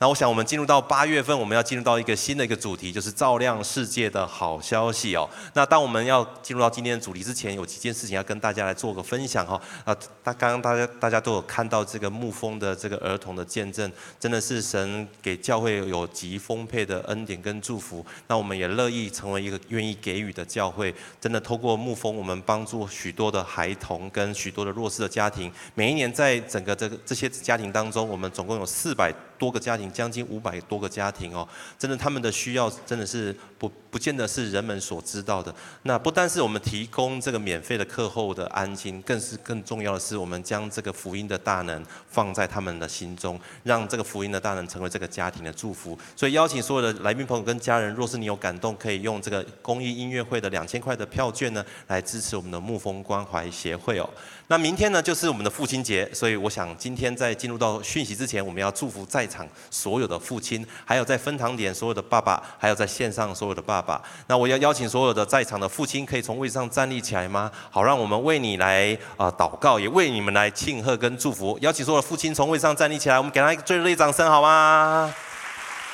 那我想，我们进入到八月份，我们要进入到一个新的一个主题，就是照亮世界的好消息哦。那当我们要进入到今天的主题之前，有几件事情要跟大家来做个分享哈。啊，大刚刚大家大家都有看到这个牧风的这个儿童的见证，真的是神给教会有极丰沛的恩典跟祝福。那我们也乐意成为一个愿意给予的教会。真的透过牧风，我们帮助许多的孩童跟许多的弱势的家庭。每一年在整个这个这些家庭当中，我们总共有四百多个家庭，将近五百多个家庭哦，真的他们的需要真的是不不见得是人们所知道的。那不单是我们提供这个免费的课后的安心，更是更重要的是，我们将这个福音的大能放在他们的心中，让这个福音的大能成为这个家庭的祝福。所以邀请所有的来宾朋友跟家人，若是你有感动，可以用这个公益音乐会的两千块的票券呢，来支持我们的牧风关怀协会哦。那明天呢，就是我们的父亲节，所以我想今天在进入到讯息之前，我们要祝福在场所有的父亲，还有在分堂点所有的爸爸，还有在线上所有的爸爸。那我要邀请所有的在场的父亲，可以从位置上站立起来吗？好，让我们为你来啊、祷告，也为你们来庆贺跟祝福。邀请所有的父亲从位置上站立起来，我们给他一个最热烈掌声，好吗？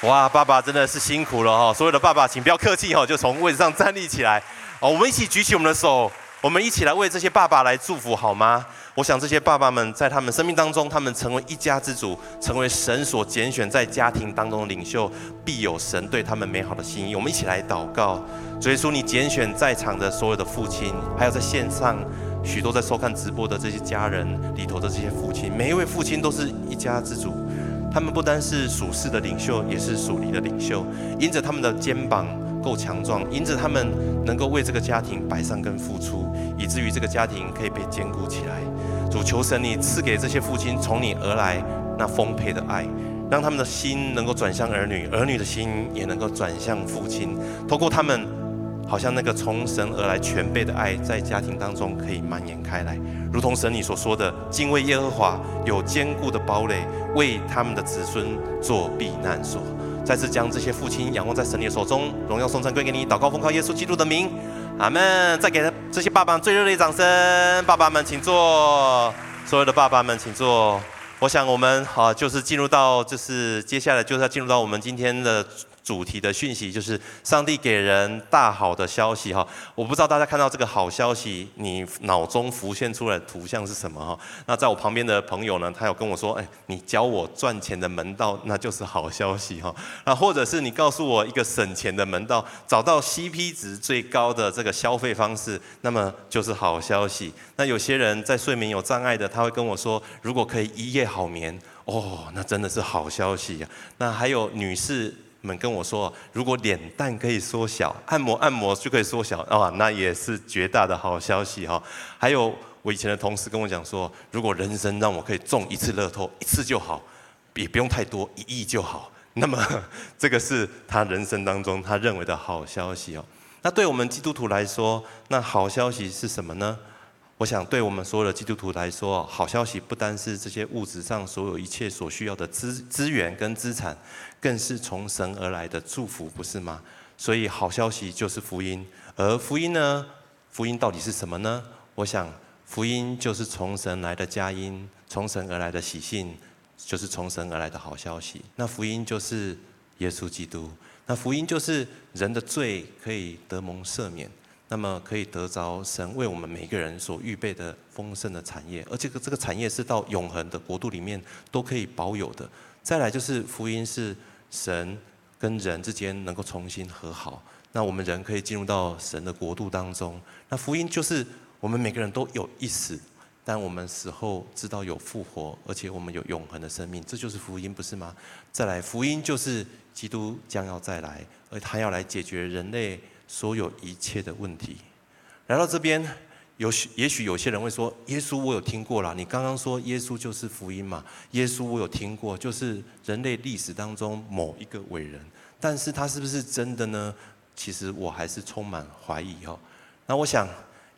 哇，爸爸真的是辛苦了哈！所有的爸爸，请不要客气哈，就从位置上站立起来。哦，我们一起举起我们的手。我们一起来为这些爸爸来祝福好吗？我想这些爸爸们在他们生命当中，他们成为一家之主，成为神所拣选在家庭当中的领袖，必有神对他们美好的心意。我们一起来祷告，主耶稣，你拣选在场的所有的父亲，还有在线上许多在收看直播的这些家人里头的这些父亲，每一位父亲都是一家之主，他们不单是属世的领袖，也是属灵的领袖，因着他们的肩膀。够强壮，因着他们能够为这个家庭摆上跟付出，以至于这个家庭可以被坚固起来。主求神，你赐给这些父亲从你而来那丰沛的爱，让他们的心能够转向儿女，儿女的心也能够转向父亲。透过他们，好像那个从神而来全备的爱，在家庭当中可以蔓延开来，如同神你所说的，敬畏耶和华有坚固的堡垒，为他们的子孙做避难所。再次将这些父亲仰望在神的手中，荣耀颂赞归给你，祷告奉靠耶稣基督的名，阿门。再给他这些爸爸最热烈的掌声，爸爸们请坐，所有的爸爸们请坐。我想我们好，就是进入到，就是接下来就是要进入到我们今天的。主题的讯息就是上帝给人大好的消息哈，我不知道大家看到这个好消息，你脑中浮现出来的图像是什么哈？那在我旁边的朋友呢，他有跟我说，哎，你教我赚钱的门道，那就是好消息哈。那或者是你告诉我一个省钱的门道，找到 CP 值最高的这个消费方式，那么就是好消息。那有些人在睡眠有障碍的，他会跟我说，如果可以一夜好眠，哦，那真的是好消息呀。那还有女士。们跟我说，如果脸蛋可以缩小，按摩按摩就可以缩小啊，那也是绝大的好消息哈。还有我以前的同事跟我讲说，如果人生让我可以中一次乐透，一次就好，也不用太多，一亿就好。那么这个是他人生当中他认为的好消息哦。那对我们基督徒来说，那好消息是什么呢？我想，对我们所有的基督徒来说，好消息不单是这些物质上所有一切所需要的资资源跟资产，更是从神而来的祝福，不是吗？所以，好消息就是福音。而福音呢？福音到底是什么呢？我想，福音就是从神来的佳音，从神而来的喜信，就是从神而来的好消息。那福音就是耶稣基督。那福音就是人的罪可以得蒙赦免。那么可以得着神为我们每个人所预备的丰盛的产业，而这个这个产业是到永恒的国度里面都可以保有的。再来就是福音是神跟人之间能够重新和好，那我们人可以进入到神的国度当中。那福音就是我们每个人都有一死，但我们死后知道有复活，而且我们有永恒的生命，这就是福音，不是吗？再来，福音就是基督将要再来，而他要来解决人类。所有一切的问题，来到这边，有许也许有些人会说：“耶稣我有听过了，你刚刚说耶稣就是福音嘛？耶稣我有听过，就是人类历史当中某一个伟人，但是他是不是真的呢？其实我还是充满怀疑哦。那我想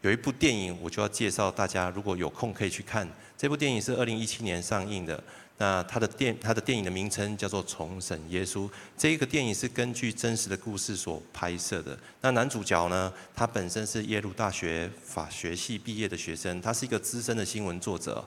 有一部电影，我就要介绍大家，如果有空可以去看。这部电影是二零一七年上映的。那他的电他的电影的名称叫做《重审耶稣》，这一个电影是根据真实的故事所拍摄的。那男主角呢，他本身是耶鲁大学法学系毕业的学生，他是一个资深的新闻作者，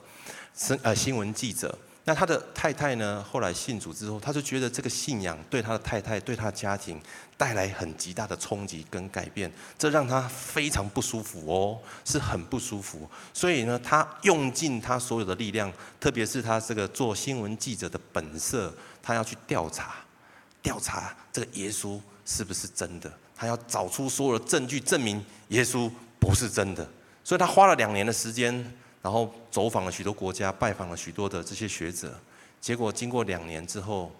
新呃新闻记者。那他的太太呢，后来信主之后，他就觉得这个信仰对他的太太、对他的家庭带来很极大的冲击跟改变，这让他非常不舒服哦，是很不舒服。所以呢，他用尽他所有的力量，特别是他这个做新闻记者的本色，他要去调查，调查这个耶稣是不是真的，他要找出所有的证据证明耶稣不是真的。所以他花了两年的时间。然后走访了许多国家，拜访了许多的这些学者，结果经过两年之后，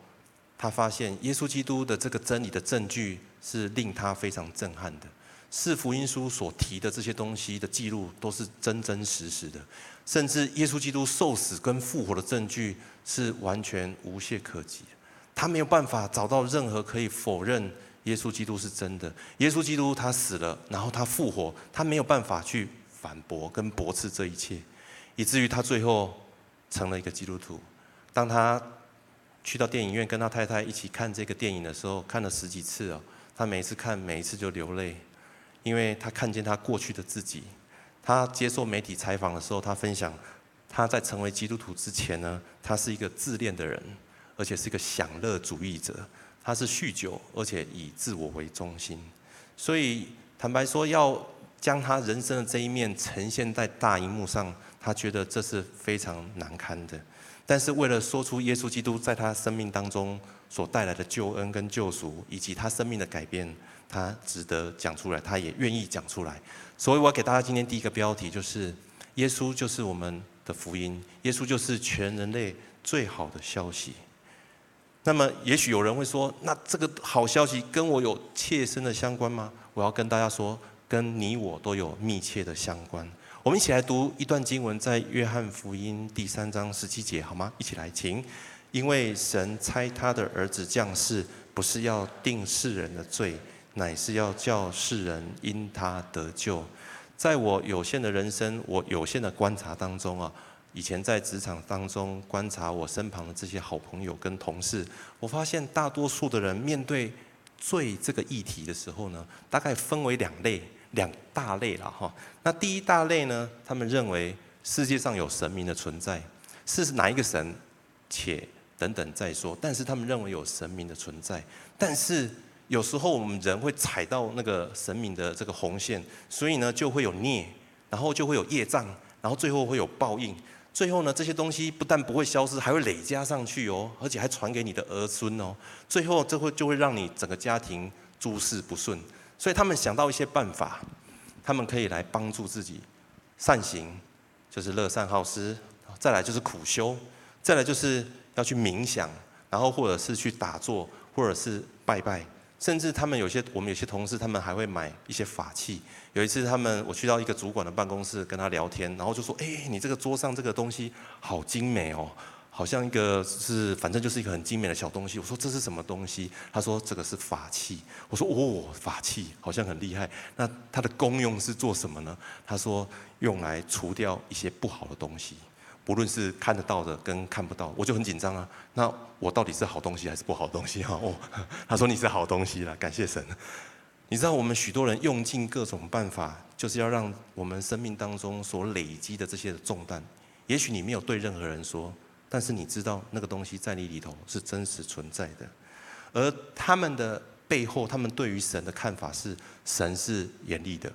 他发现耶稣基督的这个真理的证据是令他非常震撼的。四福音书所提的这些东西的记录都是真真实实的，甚至耶稣基督受死跟复活的证据是完全无懈可击。他没有办法找到任何可以否认耶稣基督是真的。耶稣基督他死了，然后他复活，他没有办法去反驳跟驳斥这一切。以至于他最后成了一个基督徒。当他去到电影院跟他太太一起看这个电影的时候，看了十几次哦，他每一次看，每一次就流泪，因为他看见他过去的自己。他接受媒体采访的时候，他分享他在成为基督徒之前呢，他是一个自恋的人，而且是一个享乐主义者。他是酗酒，而且以自我为中心。所以坦白说，要将他人生的这一面呈现在大荧幕上。他觉得这是非常难堪的，但是为了说出耶稣基督在他生命当中所带来的救恩跟救赎，以及他生命的改变，他值得讲出来，他也愿意讲出来。所以我要给大家今天第一个标题就是：耶稣就是我们的福音，耶稣就是全人类最好的消息。那么，也许有人会说，那这个好消息跟我有切身的相关吗？我要跟大家说，跟你我都有密切的相关。我们一起来读一段经文，在约翰福音第三章十七节，好吗？一起来，请。因为神差他的儿子降世，不是要定世人的罪，乃是要叫世人因他得救。在我有限的人生，我有限的观察当中啊，以前在职场当中观察我身旁的这些好朋友跟同事，我发现大多数的人面对罪这个议题的时候呢，大概分为两类。两大类了哈，那第一大类呢，他们认为世界上有神明的存在，是哪一个神，且等等再说。但是他们认为有神明的存在，但是有时候我们人会踩到那个神明的这个红线，所以呢就会有孽，然后就会有业障，然后最后会有报应。最后呢，这些东西不但不会消失，还会累加上去哦，而且还传给你的儿孙哦。最后这会就会让你整个家庭诸事不顺。所以他们想到一些办法，他们可以来帮助自己善行，就是乐善好施；再来就是苦修；再来就是要去冥想，然后或者是去打坐，或者是拜拜。甚至他们有些我们有些同事，他们还会买一些法器。有一次，他们我去到一个主管的办公室跟他聊天，然后就说：“哎，你这个桌上这个东西好精美哦。”好像一个是，反正就是一个很精美的小东西。我说，这是什么东西？他说这个是法器。我说哦，法器好像很厉害。那它的功用是做什么呢？他说用来除掉一些不好的东西，不论是看得到的跟看不到。我就很紧张啊。那我到底是好东西还是不好东西啊？哦，他说你是好东西了，感谢神。你知道我们许多人用尽各种办法，就是要让我们生命当中所累积的这些的重担。也许你没有对任何人说。但是你知道那个东西在你里头是真实存在的，而他们的背后，他们对于神的看法是：神是严厉的，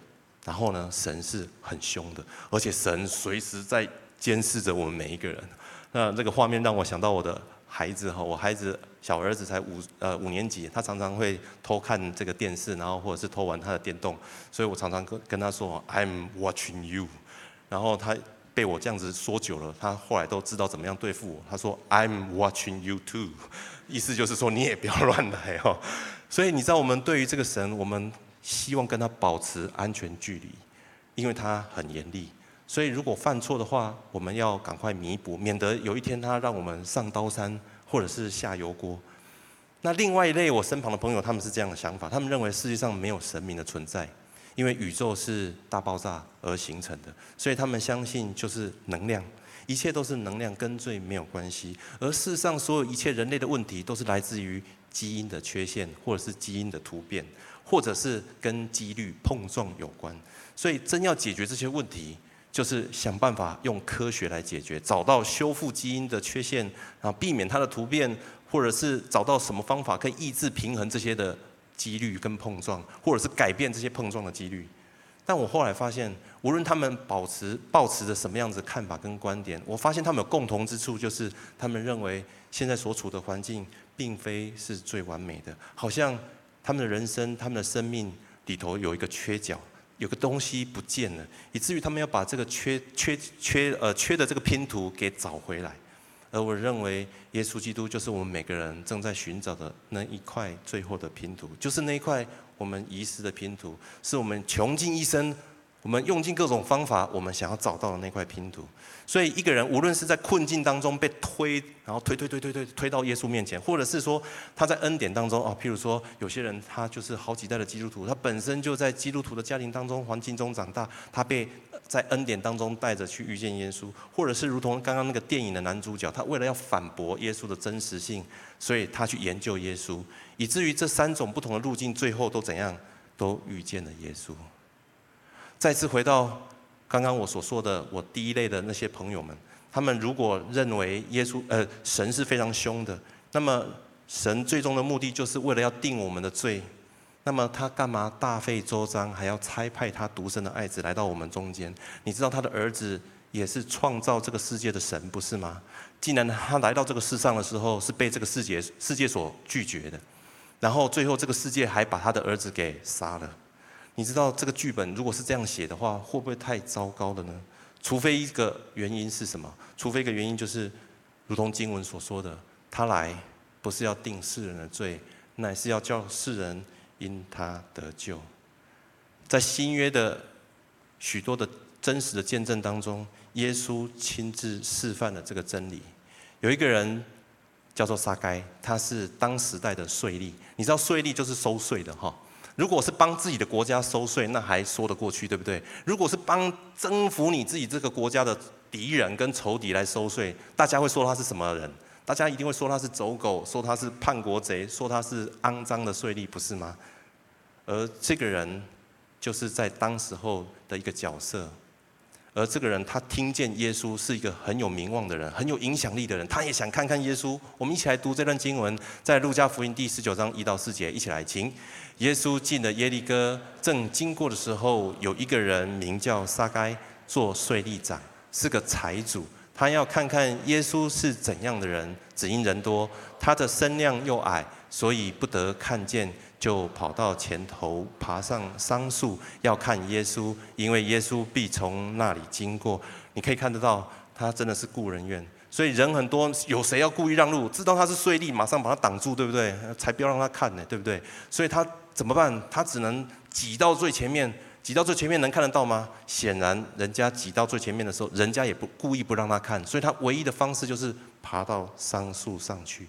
然后呢，神是很凶的，而且神随时在监视着我们每一个人。那这个画面让我想到我的孩子哈，我孩子小儿子才五呃五年级，他常常会偷看这个电视，然后或者是偷玩他的电动，所以我常常跟跟他说：“I'm watching you。”然后他。被我这样子说久了，他后来都知道怎么样对付我。他说：“I'm watching you too。”意思就是说你也不要乱来哦。所以你知道，我们对于这个神，我们希望跟他保持安全距离，因为他很严厉。所以如果犯错的话，我们要赶快弥补，免得有一天他让我们上刀山或者是下油锅。那另外一类我身旁的朋友，他们是这样的想法，他们认为世界上没有神明的存在。因为宇宙是大爆炸而形成的，所以他们相信就是能量，一切都是能量，跟罪没有关系。而事实上，所有一切人类的问题都是来自于基因的缺陷，或者是基因的突变，或者是跟几率碰撞有关。所以，真要解决这些问题，就是想办法用科学来解决，找到修复基因的缺陷，然后避免它的突变，或者是找到什么方法可以抑制平衡这些的几率跟碰撞，或者是改变这些碰撞的几率。但我后来发现，无论他们保持抱持着什么样子看法跟观点，我发现他们有共同之处，就是他们认为现在所处的环境并非是最完美的，好像他们的人生、他们的生命里头有一个缺角，有个东西不见了，以至于他们要把这个缺缺缺呃缺的这个拼图给找回来。而我认为，耶稣基督就是我们每个人正在寻找的那一块最后的拼图，就是那一块我们遗失的拼图，是我们穷尽一生。我们用尽各种方法，我们想要找到的那块拼图。所以，一个人无论是在困境当中被推，然后推推推推推推到耶稣面前，或者是说他在恩典当中啊，譬如说有些人他就是好几代的基督徒，他本身就在基督徒的家庭当中环境中长大，他被在恩典当中带着去遇见耶稣，或者是如同刚刚那个电影的男主角，他为了要反驳耶稣的真实性，所以他去研究耶稣，以至于这三种不同的路径最后都怎样，都遇见了耶稣。再次回到刚刚我所说的，我第一类的那些朋友们，他们如果认为耶稣呃神是非常凶的，那么神最终的目的就是为了要定我们的罪，那么他干嘛大费周章还要差派他独生的爱子来到我们中间？你知道他的儿子也是创造这个世界的神，不是吗？既然他来到这个世上的时候是被这个世界世界所拒绝的，然后最后这个世界还把他的儿子给杀了。你知道这个剧本如果是这样写的话，会不会太糟糕了呢？除非一个原因是什么？除非一个原因就是，如同经文所说的，他来不是要定世人的罪，乃是要叫世人因他得救。在新约的许多的真实的见证当中，耶稣亲自示范了这个真理。有一个人叫做撒该，他是当时代的税吏。你知道税吏就是收税的哈。如果是帮自己的国家收税，那还说得过去，对不对？如果是帮征服你自己这个国家的敌人跟仇敌来收税，大家会说他是什么人？大家一定会说他是走狗，说他是叛国贼，说他是肮脏的税吏，不是吗？而这个人就是在当时候的一个角色。而这个人，他听见耶稣是一个很有名望的人，很有影响力的人，他也想看看耶稣。我们一起来读这段经文，在路加福音第十九章一到四节，一起来请。耶稣进了耶利哥，正经过的时候，有一个人名叫撒该，做税吏长，是个财主。他要看看耶稣是怎样的人，只因人多，他的身量又矮，所以不得看见。就跑到前头，爬上桑树，要看耶稣，因为耶稣必从那里经过。你可以看得到，他真的是故人怨，所以人很多，有谁要故意让路？知道他是税吏，马上把他挡住，对不对？才不要让他看呢，对不对？所以他怎么办？他只能挤到最前面，挤到最前面能看得到吗？显然，人家挤到最前面的时候，人家也不故意不让他看，所以他唯一的方式就是爬到桑树上去。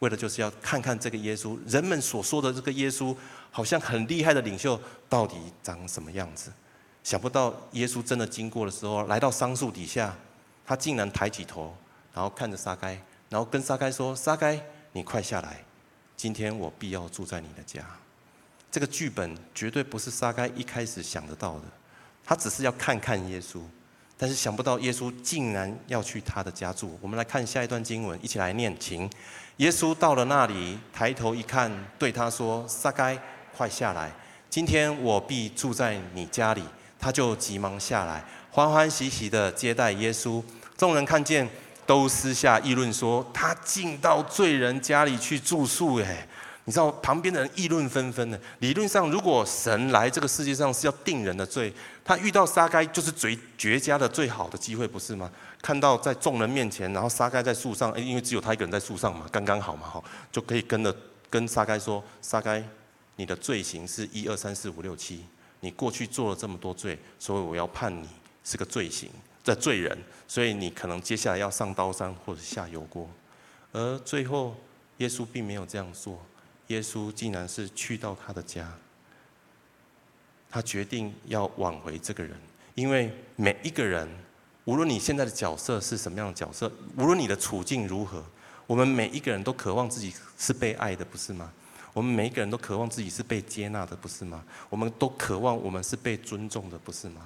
为了就是要看看这个耶稣，人们所说的这个耶稣，好像很厉害的领袖，到底长什么样子？想不到耶稣真的经过的时候，来到桑树底下，他竟然抬起头，然后看着沙该，然后跟沙该说：“沙该，你快下来，今天我必要住在你的家。”这个剧本绝对不是沙该一开始想得到的，他只是要看看耶稣。但是想不到耶稣竟然要去他的家住。我们来看下一段经文，一起来念，请。耶稣到了那里，抬头一看，对他说：“撒该，快下来！今天我必住在你家里。”他就急忙下来，欢欢喜喜地接待耶稣。众人看见，都私下议论说：“他进到罪人家里去住宿。”哎。你知道旁边的人议论纷纷的。理论上，如果神来这个世界上是要定人的罪，他遇到撒该就是最绝佳的、最好的机会，不是吗？看到在众人面前，然后撒该在树上，因为只有他一个人在树上嘛，刚刚好嘛，哈，就可以跟着跟撒该说：撒该，你的罪行是一二三四五六七，你过去做了这么多罪，所以我要判你是个罪行的罪人，所以你可能接下来要上刀山或者下油锅。而最后，耶稣并没有这样做。耶稣竟然是去到他的家，他决定要挽回这个人，因为每一个人，无论你现在的角色是什么样的角色，无论你的处境如何，我们每一个人都渴望自己是被爱的，不是吗？我们每一个人都渴望自己是被接纳的，不是吗？我们都渴望我们是被尊重的，不是吗？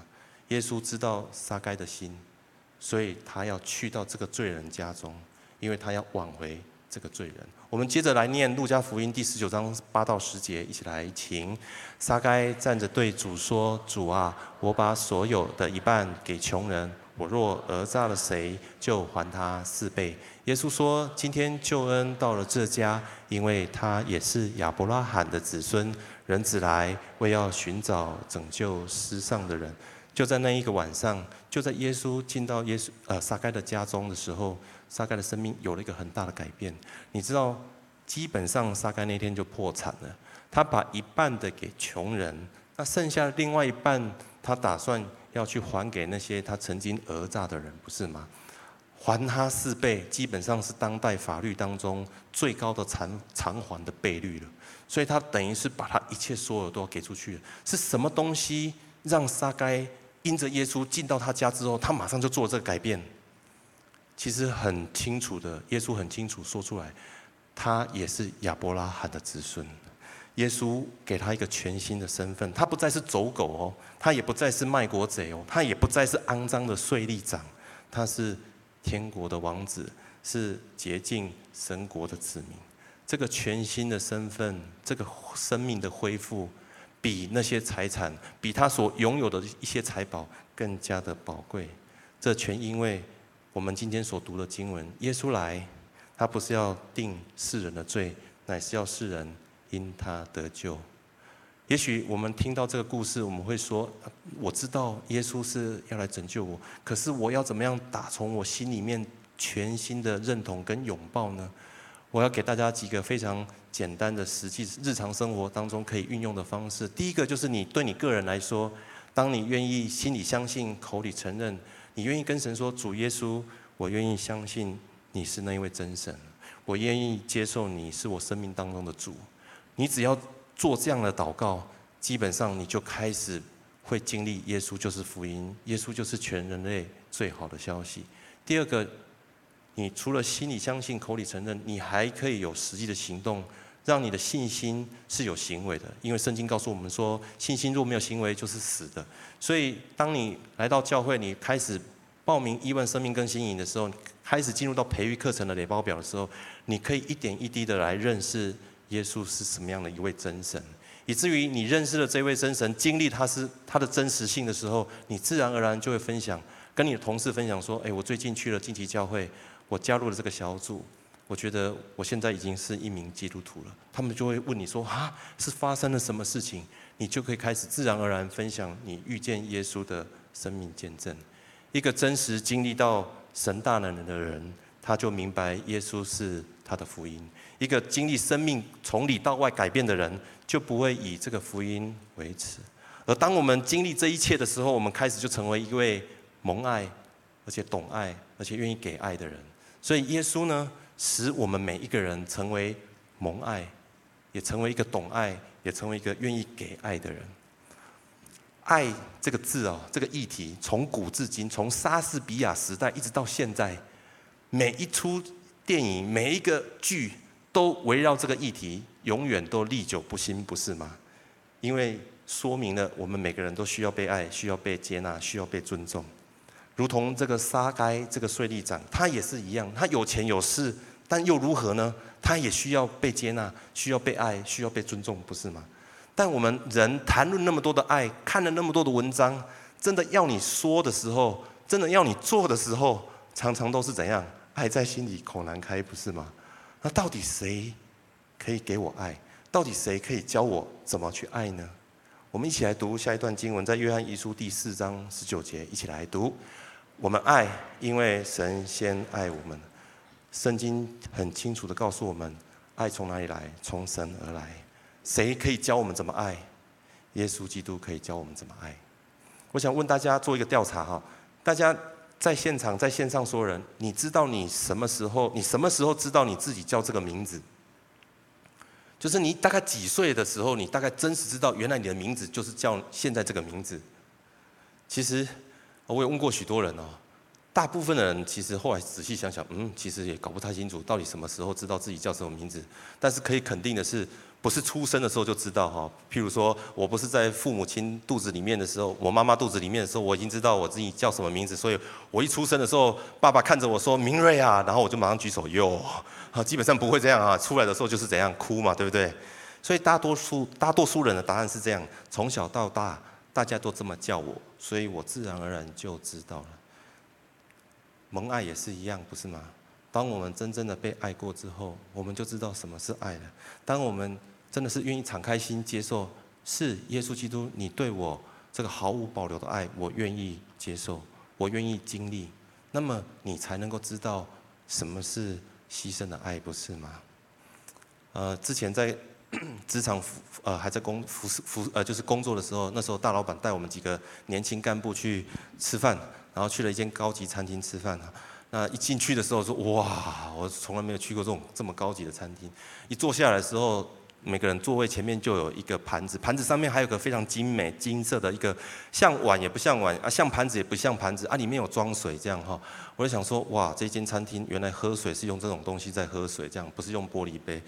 耶稣知道撒该的心，所以他要去到这个罪人家中，因为他要挽回这个罪人。我们接着来念路加福音第十九章八到十节，一起来请。撒该站着对主说：“主啊，我把所有的一半给穷人。我若讹诈了谁，就还他四倍。”耶稣说：“今天救恩到了这家，因为他也是亚伯拉罕的子孙。人子来，为要寻找拯救失丧的人。”就在那一个晚上，就在耶稣进到耶稣呃撒该的家中的时候，撒该的生命有了一个很大的改变。你知道，基本上撒该那天就破产了。他把一半的给穷人，那剩下另外一半，他打算要去还给那些他曾经讹诈的人，不是吗？还他四倍，基本上是当代法律当中最高的偿偿还的倍率了。所以他等于是把他一切所有都要给出去了。是什么东西让沙该？因着耶稣进到他家之后，他马上就做了这个改变。其实很清楚的，耶稣很清楚说出来，他也是亚伯拉罕的子孙。耶稣给他一个全新的身份，他不再是走狗哦，他也不再是卖国贼哦，他也不再是肮脏的税吏长，他是天国的王子，是洁净神国的子民。这个全新的身份，这个生命的恢复。比那些财产，比他所拥有的一些财宝更加的宝贵。这全因为我们今天所读的经文，耶稣来，他不是要定世人的罪，乃是要世人因他得救。也许我们听到这个故事，我们会说：我知道耶稣是要来拯救我，可是我要怎么样打从我心里面全新的认同跟拥抱呢？我要给大家几个非常简单的、实际日常生活当中可以运用的方式。第一个就是你对你个人来说，当你愿意心里相信、口里承认，你愿意跟神说：“主耶稣，我愿意相信你是那一位真神，我愿意接受你是我生命当中的主。”你只要做这样的祷告，基本上你就开始会经历耶稣就是福音，耶稣就是全人类最好的消息。第二个。你除了心里相信、口里承认，你还可以有实际的行动，让你的信心是有行为的。因为圣经告诉我们说，信心若没有行为，就是死的。所以，当你来到教会，你开始报名一万生命更新营的时候，开始进入到培育课程的累报表的时候，你可以一点一滴的来认识耶稣是什么样的一位真神，以至于你认识了这位真神，经历他是他的真实性的时候，你自然而然就会分享，跟你的同事分享说：“哎，我最近去了晋级教会。”我加入了这个小组，我觉得我现在已经是一名基督徒了。他们就会问你说：“啊，是发生了什么事情？”你就可以开始自然而然分享你遇见耶稣的生命见证。一个真实经历到神大能的人，他就明白耶稣是他的福音。一个经历生命从里到外改变的人，就不会以这个福音为耻。而当我们经历这一切的时候，我们开始就成为一位蒙爱，而且懂爱，而且愿意给爱的人。所以耶稣呢，使我们每一个人成为蒙爱，也成为一个懂爱，也成为一个愿意给爱的人。爱这个字哦，这个议题从古至今，从莎士比亚时代一直到现在，每一出电影、每一个剧都围绕这个议题，永远都历久不新，不是吗？因为说明了我们每个人都需要被爱，需要被接纳，需要被尊重。如同这个沙该这个税吏长，他也是一样，他有钱有势，但又如何呢？他也需要被接纳，需要被爱，需要被尊重，不是吗？但我们人谈论那么多的爱，看了那么多的文章，真的要你说的时候，真的要你做的时候，常常都是怎样？爱在心里口难开，不是吗？那到底谁可以给我爱？到底谁可以教我怎么去爱呢？我们一起来读下一段经文，在约翰一书第四章十九节，一起来读。我们爱，因为神先爱我们。圣经很清楚地告诉我们，爱从哪里来？从神而来。谁可以教我们怎么爱？耶稣基督可以教我们怎么爱。我想问大家做一个调查哈，大家在现场、在线上说人，你知道你什么时候？你什么时候知道你自己叫这个名字？就是你大概几岁的时候，你大概真实知道，原来你的名字就是叫现在这个名字。其实。我也问过许多人哦，大部分的人其实后来仔细想想，嗯，其实也搞不太清楚到底什么时候知道自己叫什么名字。但是可以肯定的是，不是出生的时候就知道哈。譬如说我不是在父母亲肚子里面的时候，我妈妈肚子里面的时候，我已经知道我自己叫什么名字，所以我一出生的时候，爸爸看着我说明瑞啊，然后我就马上举手哟。基本上不会这样啊，出来的时候就是怎样哭嘛，对不对？所以大多数大多数人的答案是这样，从小到大大家都这么叫我，所以我自然而然就知道了。蒙爱也是一样，不是吗？当我们真正的被爱过之后，我们就知道什么是爱了。当我们真的是愿意敞开心接受，是耶稣基督，你对我这个毫无保留的爱，我愿意接受，我愿意经历，那么你才能够知道什么是牺牲的爱，不是吗？呃，之前在 职场服呃还在工服服呃就是工作的时候，那时候大老板带我们几个年轻干部去吃饭。然后去了一间高级餐厅吃饭啊，那一进去的时候说哇，我从来没有去过这种这么高级的餐厅。一坐下来的时候，每个人座位前面就有一个盘子，盘子上面还有个非常精美金色的一个像碗也不像碗啊，像盘子也不像盘子啊，里面有装水这样哈。我就想说哇，这间餐厅原来喝水是用这种东西在喝水，这样不是用玻璃杯。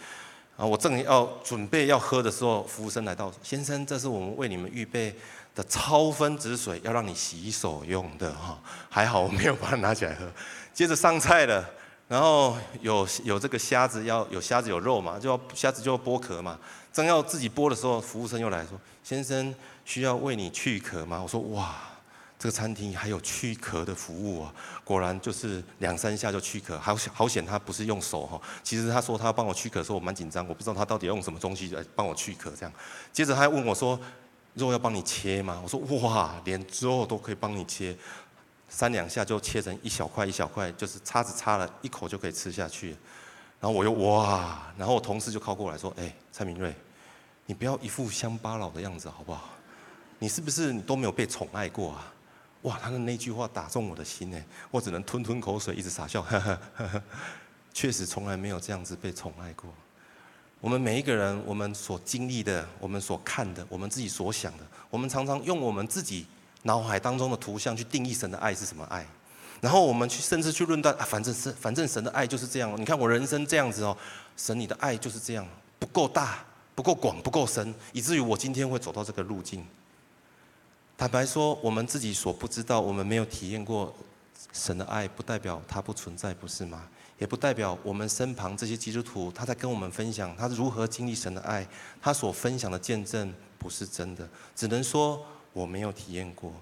啊，我正要准备要喝的时候，服务生来到，先生，这是我们为你们预备的超分子水，要让你洗手用的哈，还好我没有把它拿起来喝。接着上菜了，然后有有这个虾子，要有虾子有肉嘛，就要虾子就要剥壳嘛。正要自己剥的时候，服务生又来说：“先生，需要为你去壳吗？”我说：“哇，这个餐厅还有去壳的服务啊！果然就是两三下就去壳，好好险他不是用手哈。其实他说他要帮我去壳的时候，我蛮紧张，我不知道他到底要用什么东西来帮我去壳这样。接着他还问我说。肉要帮你切吗？我说哇，连肉都可以帮你切，三两下就切成一小块一小块，就是叉子插了一口就可以吃下去。然后我又哇，然后我同事就靠过来说：“哎，蔡明瑞，你不要一副乡巴佬的样子好不好？你是不是你都没有被宠爱过啊？”哇，他的那句话打中我的心呢，我只能吞吞口水，一直傻笑，呵呵，确实从来没有这样子被宠爱过。我们每一个人，我们所经历的，我们所看的，我们自己所想的，我们常常用我们自己脑海当中的图像去定义神的爱是什么爱，然后我们去甚至去论断啊，反正是反正神的爱就是这样。你看我人生这样子哦，神你的爱就是这样，不够大，不够广，不够深，以至于我今天会走到这个路径。坦白说，我们自己所不知道，我们没有体验过神的爱，不代表它不存在，不是吗？也不代表我们身旁这些基督徒，他在跟我们分享他如何经历神的爱，他所分享的见证不是真的，只能说我没有体验过。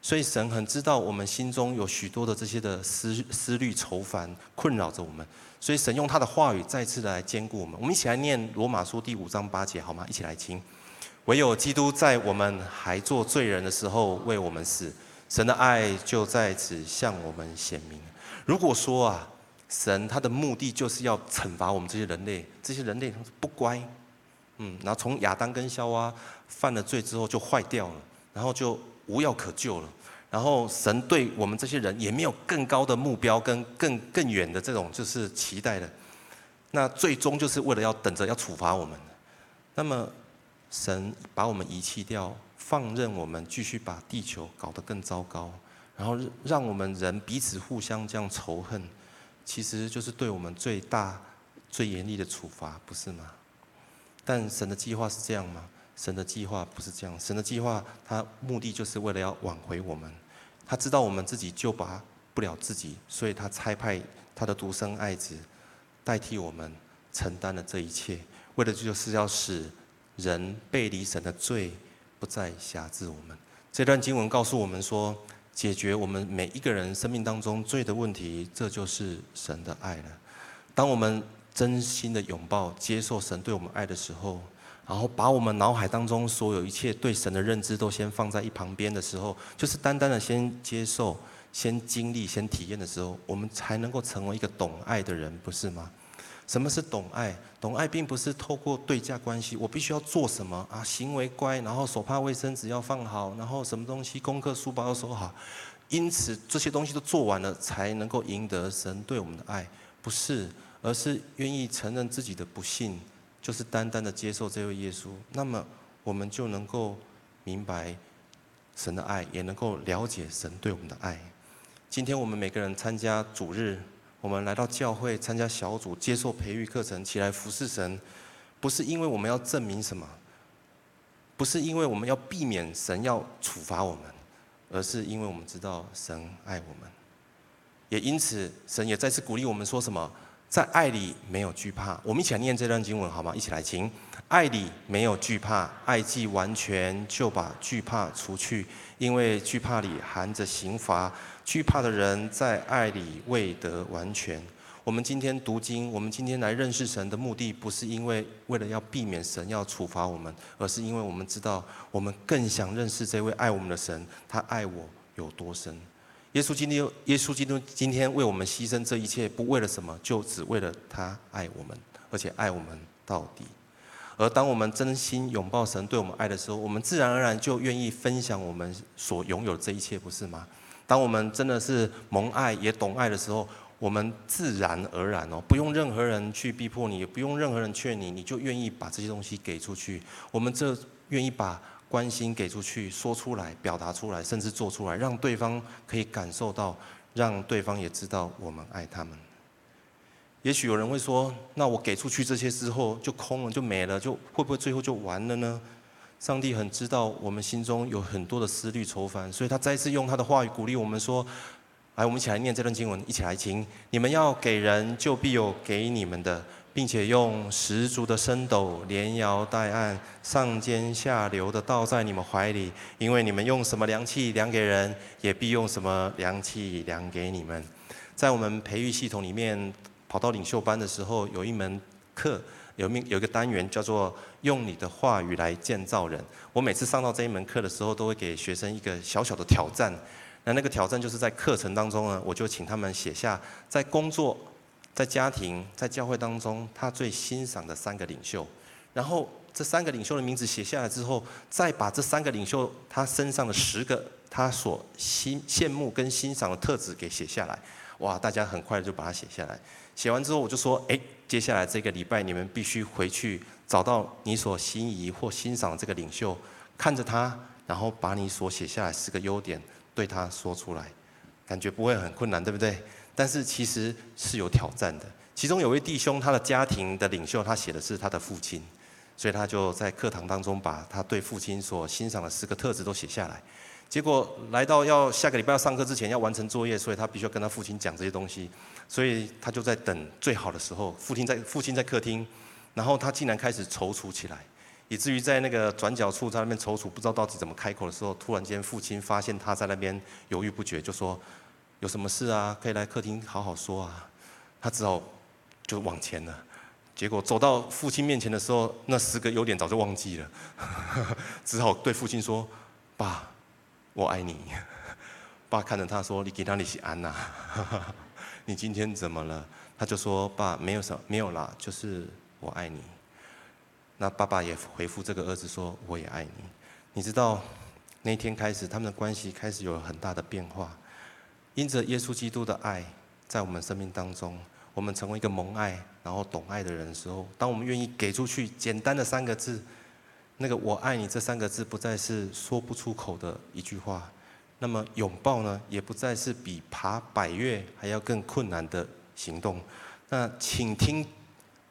所以神很知道我们心中有许多的这些的思思虑愁烦困扰着我们，所以神用他的话语再次来坚固我们。我们一起来念罗马书第五章八节好吗？一起来听。唯有基督在我们还做罪人的时候为我们死，神的爱就在此向我们显明。如果说啊。神他的目的就是要惩罚我们这些人类，这些人类不乖，嗯，然后从亚当跟夏娃犯了罪之后就坏掉了，然后就无药可救了，然后神对我们这些人也没有更高的目标跟更更远的这种就是期待的，那最终就是为了要等着要处罚我们，那么神把我们遗弃掉，放任我们继续把地球搞得更糟糕，然后让我们人彼此互相这样仇恨。其实就是对我们最大、最严厉的处罚，不是吗？但神的计划是这样吗？神的计划不是这样。神的计划，他目的就是为了要挽回我们。他知道我们自己救拔不了自己，所以他差派他的独生爱子代替我们承担了这一切，为的就是要使人背离神的罪不再辖制我们。这段经文告诉我们说。解决我们每一个人生命当中罪的问题，这就是神的爱了。当我们真心的拥抱、接受神对我们爱的时候，然后把我们脑海当中所有一切对神的认知都先放在一旁边的时候，就是单单的先接受、先经历、先体验的时候，我们才能够成为一个懂爱的人，不是吗？什么是懂爱？懂爱并不是透过对价关系，我必须要做什么啊？行为乖，然后手帕卫生纸要放好，然后什么东西功课书包要收好，因此这些东西都做完了，才能够赢得神对我们的爱，不是，而是愿意承认自己的不幸，就是单单的接受这位耶稣，那么我们就能够明白神的爱，也能够了解神对我们的爱。今天我们每个人参加主日。我们来到教会参加小组，接受培育课程，起来服侍神，不是因为我们要证明什么，不是因为我们要避免神要处罚我们，而是因为我们知道神爱我们。也因此，神也再次鼓励我们说什么？在爱里没有惧怕。我们一起来念这段经文好吗？一起来，请。爱里没有惧怕，爱既完全，就把惧怕除去，因为惧怕里含着刑罚。惧怕的人在爱里未得完全。我们今天读经，我们今天来认识神的目的，不是因为为了要避免神要处罚我们，而是因为我们知道，我们更想认识这位爱我们的神，他爱我有多深。耶稣今天，耶稣基督今天为我们牺牲这一切，不为了什么，就只为了他爱我们，而且爱我们到底。而当我们真心拥抱神对我们爱的时候，我们自然而然就愿意分享我们所拥有的这一切，不是吗？当我们真的是蒙爱也懂爱的时候，我们自然而然哦，不用任何人去逼迫你，也不用任何人劝你，你就愿意把这些东西给出去。我们这愿意把关心给出去，说出来，表达出来，甚至做出来，让对方可以感受到，让对方也知道我们爱他们。也许有人会说：“那我给出去这些之后，就空了，就没了，就会不会最后就完了呢？”上帝很知道我们心中有很多的思虑愁烦，所以他再次用他的话语鼓励我们说。来，我们一起来念这段经文，一起来听。你们要给人，就必有给你们的，并且用十足的升斗，连摇带按，上尖下流的倒在你们怀里。因为你们用什么凉气量给人，也必用什么凉气量给你们。在我们培育系统里面，跑到领袖班的时候，有一门课，有一有一个单元叫做“用你的话语来建造人”。我每次上到这一门课的时候，都会给学生一个小小的挑战。那那个挑战就是在课程当中呢，我就请他们写下在工作、在家庭、在教会当中他最欣赏的三个领袖，然后这三个领袖的名字写下来之后，再把这三个领袖他身上的十个他所欣羡慕跟欣赏的特质给写下来。哇，大家很快就把它写下来。写完之后我就说，哎，接下来这个礼拜你们必须回去找到你所心仪或欣赏的这个领袖，看着他，然后把你所写下来十个优点。对他说出来，感觉不会很困难，对不对？但是其实是有挑战的。其中有位弟兄，他的家庭的领袖，他写的是他的父亲，所以他就在课堂当中把他对父亲所欣赏的十个特质都写下来。结果来到要下个礼拜要上课之前要完成作业，所以他必须要跟他父亲讲这些东西。所以他就在等最好的时候，父亲在父亲在客厅，然后他竟然开始踌躇起来。以至于在那个转角处，在那边踌躇，不知道到底怎么开口的时候，突然间父亲发现他在那边犹豫不决，就说：“有什么事啊？可以来客厅好好说啊。”他只好就往前了。结果走到父亲面前的时候，那十个优点早就忘记了，只好对父亲说：“爸，我爱你。”爸看着他说：“你给他利息安呐？你今天怎么了？”他就说：“爸，没有什么，没有啦，就是我爱你。”那爸爸也回复这个儿子说：“我也爱你。”你知道，那一天开始，他们的关系开始有了很大的变化。因着耶稣基督的爱，在我们生命当中，我们成为一个蒙爱然后懂爱的人的时候，当我们愿意给出去简单的三个字，那个“我爱你”这三个字不再是说不出口的一句话，那么拥抱呢，也不再是比爬百越还要更困难的行动。那请听。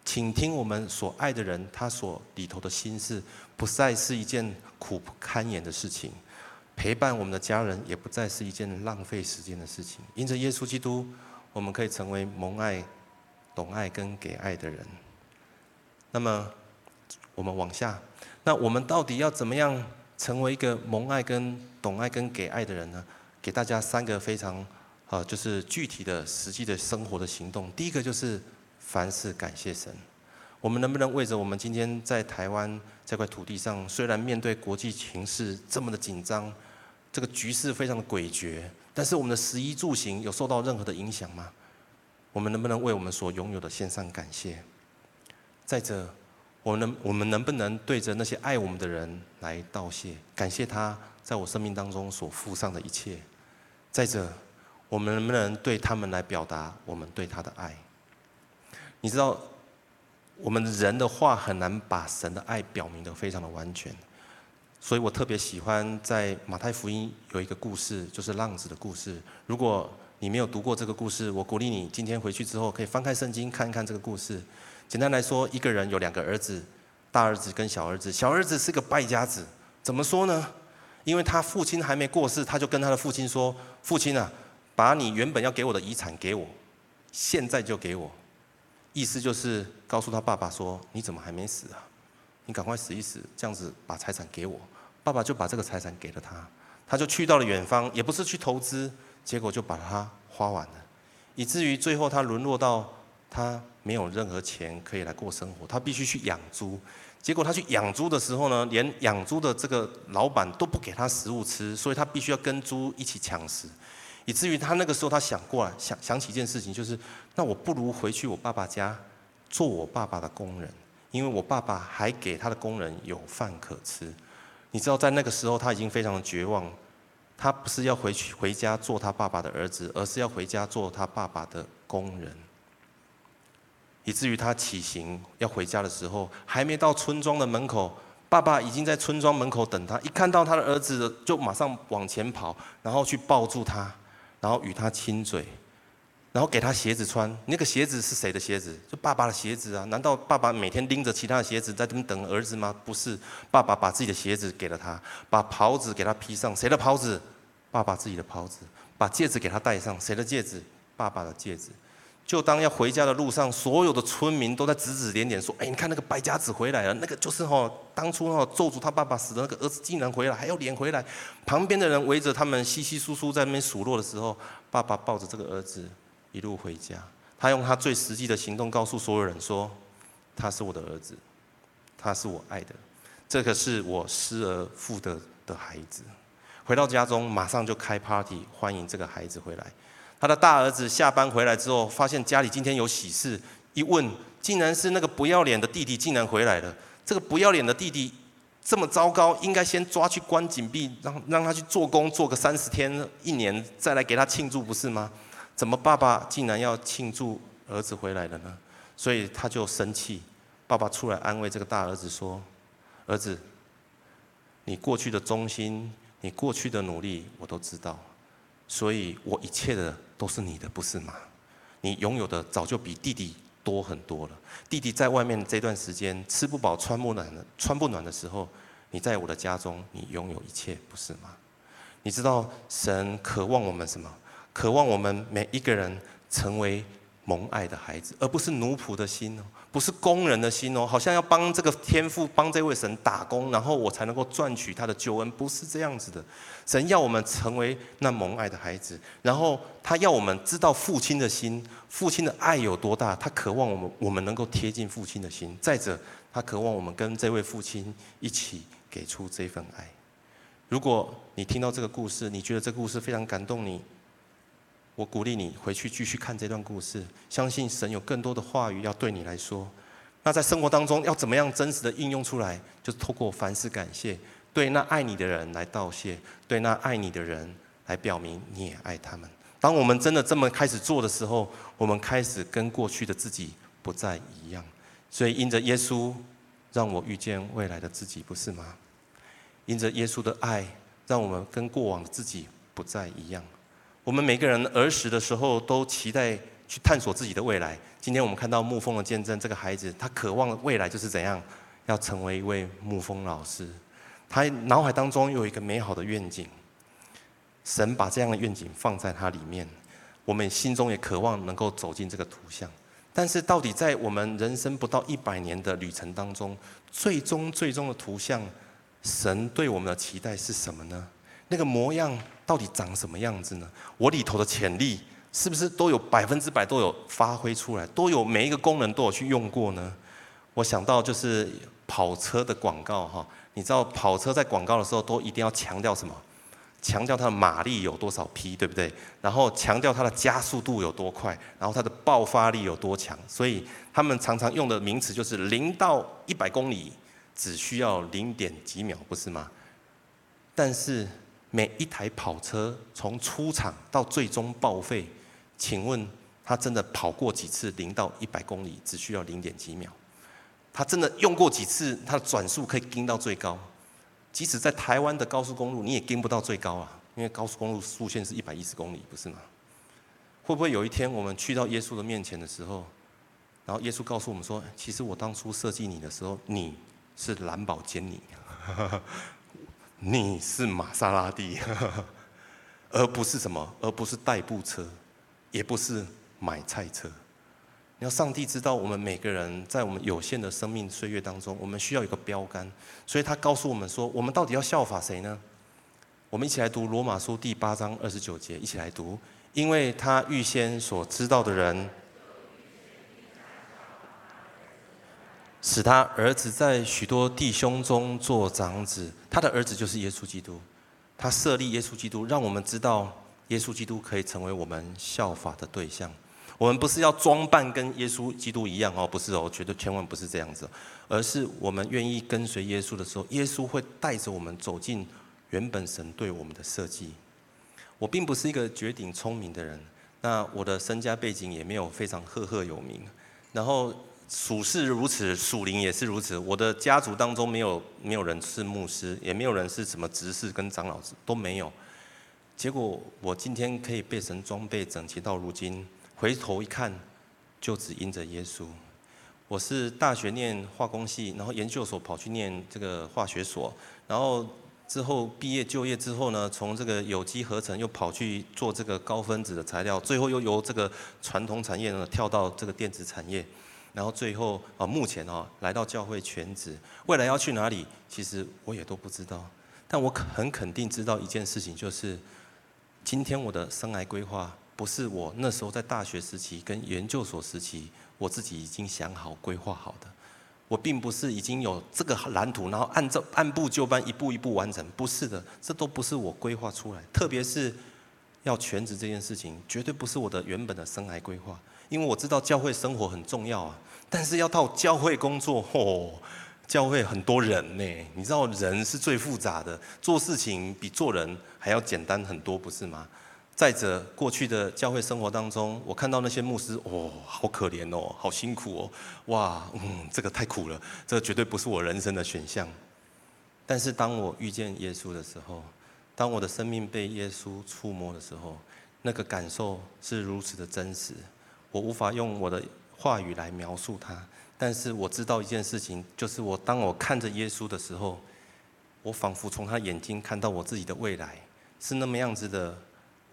请听我们所爱的人，他所里头的心事，不再是一件苦不堪言的事情；陪伴我们的家人，也不再是一件浪费时间的事情。因着耶稣基督，我们可以成为蒙爱、懂爱跟给爱的人。那么，我们往下，那我们到底要怎么样成为一个蒙爱、跟懂爱、跟给爱的人呢？给大家三个非常啊，就是具体的、实际的生活的行动。第一个就是。凡事感谢神，我们能不能为着我们今天在台湾这块土地上，虽然面对国际情势这么的紧张，这个局势非常的诡谲，但是我们的食衣住行有受到任何的影响吗？我们能不能为我们所拥有的献上感谢？再者，我们能我们能不能对着那些爱我们的人来道谢，感谢他在我生命当中所付上的一切？再者，我们能不能对他们来表达我们对他的爱？你知道，我们人的话很难把神的爱表明得非常的完全，所以我特别喜欢在马太福音有一个故事，就是浪子的故事。如果你没有读过这个故事，我鼓励你今天回去之后可以翻开圣经看一看这个故事。简单来说，一个人有两个儿子，大儿子跟小儿子。小儿子是个败家子，怎么说呢？因为他父亲还没过世，他就跟他的父亲说：“父亲啊，把你原本要给我的遗产给我，现在就给我。”意思就是告诉他爸爸说：“你怎么还没死啊？你赶快死一死，这样子把财产给我。”爸爸就把这个财产给了他，他就去到了远方，也不是去投资，结果就把它花完了，以至于最后他沦落到他没有任何钱可以来过生活，他必须去养猪。结果他去养猪的时候呢，连养猪的这个老板都不给他食物吃，所以他必须要跟猪一起抢食，以至于他那个时候他想过来，想想起一件事情，就是那我不如回去我爸爸家做我爸爸的工人，因为我爸爸还给他的工人有饭可吃。你知道在那个时候他已经非常绝望，他不是要回去回家做他爸爸的儿子，而是要回家做他爸爸的工人。以至于他起行要回家的时候，还没到村庄的门口，爸爸已经在村庄门口等他。一看到他的儿子，就马上往前跑，然后去抱住他，然后与他亲嘴，然后给他鞋子穿。那个鞋子是谁的鞋子？就爸爸的鞋子啊！难道爸爸每天拎着其他的鞋子在这边等儿子吗？不是，爸爸把自己的鞋子给了他，把袍子给他披上。谁的袍子？爸爸自己的袍子。把戒指给他戴上。谁的戒指？爸爸的戒指。就当要回家的路上，所有的村民都在指指点点说：“哎，你看那个败家子回来了，那个就是哦，当初哦咒诅他爸爸死的那个儿子竟然回来，还要脸回来。”旁边的人围着他们稀稀疏疏在那边数落的时候，爸爸抱着这个儿子一路回家。他用他最实际的行动告诉所有人说：“他是我的儿子，他是我爱的，这个是我失而复得的孩子。”回到家中，马上就开 party 欢迎这个孩子回来。他的大儿子下班回来之后，发现家里今天有喜事，一问，竟然是那个不要脸的弟弟竟然回来了。这个不要脸的弟弟这么糟糕，应该先抓去关禁闭，让让他去做工，做个三十天、一年，再来给他庆祝，不是吗？怎么爸爸竟然要庆祝儿子回来了呢？所以他就生气。爸爸出来安慰这个大儿子说：“儿子，你过去的忠心，你过去的努力，我都知道。”所以我一切的都是你的，不是吗？你拥有的早就比弟弟多很多了。弟弟在外面这段时间吃不饱穿不暖的，穿不暖的时候，你在我的家中，你拥有一切，不是吗？你知道神渴望我们什么？渴望我们每一个人成为蒙爱的孩子，而不是奴仆的心哦。不是工人的心哦，好像要帮这个天父、帮这位神打工，然后我才能够赚取他的救恩，不是这样子的。神要我们成为那蒙爱的孩子，然后他要我们知道父亲的心，父亲的爱有多大，他渴望我们，我们能够贴近父亲的心。再者，他渴望我们跟这位父亲一起给出这份爱。如果你听到这个故事，你觉得这个故事非常感动你。我鼓励你回去继续看这段故事，相信神有更多的话语要对你来说。那在生活当中要怎么样真实的应用出来？就是透过凡事感谢，对那爱你的人来道谢，对那爱你的人来表明你也爱他们。当我们真的这么开始做的时候，我们开始跟过去的自己不再一样。所以因着耶稣，让我遇见未来的自己，不是吗？因着耶稣的爱，让我们跟过往的自己不再一样。我们每个人儿时的时候都期待去探索自己的未来。今天我们看到牧风的见证，这个孩子他渴望的未来就是怎样，要成为一位牧风老师。他脑海当中有一个美好的愿景，神把这样的愿景放在他里面。我们心中也渴望能够走进这个图像。但是到底在我们人生不到一百年的旅程当中，最终最终的图像，神对我们的期待是什么呢？那个模样到底长什么样子呢？我里头的潜力是不是都有百分之百都有发挥出来，都有每一个功能都有去用过呢？我想到就是跑车的广告哈，你知道跑车在广告的时候都一定要强调什么？强调它的马力有多少匹，对不对？然后强调它的加速度有多快，然后它的爆发力有多强。所以他们常常用的名词就是零到一百公里只需要零点几秒，不是吗？但是。每一台跑车从出厂到最终报废，请问他真的跑过几次零到一百公里只需要零点几秒？他真的用过几次他的转速可以跟到最高？即使在台湾的高速公路你也跟不到最高啊，因为高速公路速限是一百一十公里，不是吗？会不会有一天我们去到耶稣的面前的时候，然后耶稣告诉我们说：“其实我当初设计你的时候，你是蓝宝坚尼，你是玛莎拉蒂，而不是什么，而不是代步车，也不是买菜车。你要上帝知道，我们每个人在我们有限的生命岁月当中，我们需要一个标杆，所以他告诉我们说，我们到底要效法谁呢？我们一起来读罗马书第八章二十九节，一起来读，因为他预先所知道的人。使他儿子在许多弟兄中做长子，他的儿子就是耶稣基督。他设立耶稣基督，让我们知道耶稣基督可以成为我们效法的对象。我们不是要装扮跟耶稣基督一样哦，不是哦，绝对千万不是这样子，而是我们愿意跟随耶稣的时候，耶稣会带着我们走进原本神对我们的设计。我并不是一个绝顶聪明的人，那我的身家背景也没有非常赫赫有名，然后。属世如此，属灵也是如此。我的家族当中没有没有人是牧师，也没有人是什么执事跟长老都没有。结果我今天可以被神装备整齐到如今，回头一看，就只因着耶稣。我是大学念化工系，然后研究所跑去念这个化学所，然后之后毕业就业之后呢，从这个有机合成又跑去做这个高分子的材料，最后又由这个传统产业呢跳到这个电子产业。然后最后啊，目前啊，来到教会全职，未来要去哪里，其实我也都不知道。但我很肯定知道一件事情，就是今天我的生涯规划，不是我那时候在大学时期跟研究所时期，我自己已经想好规划好的。我并不是已经有这个蓝图，然后按照按部就班一步一步完成，不是的，这都不是我规划出来。特别是要全职这件事情，绝对不是我的原本的生涯规划。因为我知道教会生活很重要啊，但是要到教会工作，嚯，教会很多人呢，你知道人是最复杂的，做事情比做人还要简单很多，不是吗？再者，过去的教会生活当中，我看到那些牧师，哦，好可怜哦，好辛苦哦，哇，嗯，这个太苦了，这绝对不是我人生的选项。但是当我遇见耶稣的时候，当我的生命被耶稣触摸的时候，那个感受是如此的真实。我无法用我的话语来描述它，但是我知道一件事情，就是我当我看着耶稣的时候，我仿佛从他眼睛看到我自己的未来，是那么样子的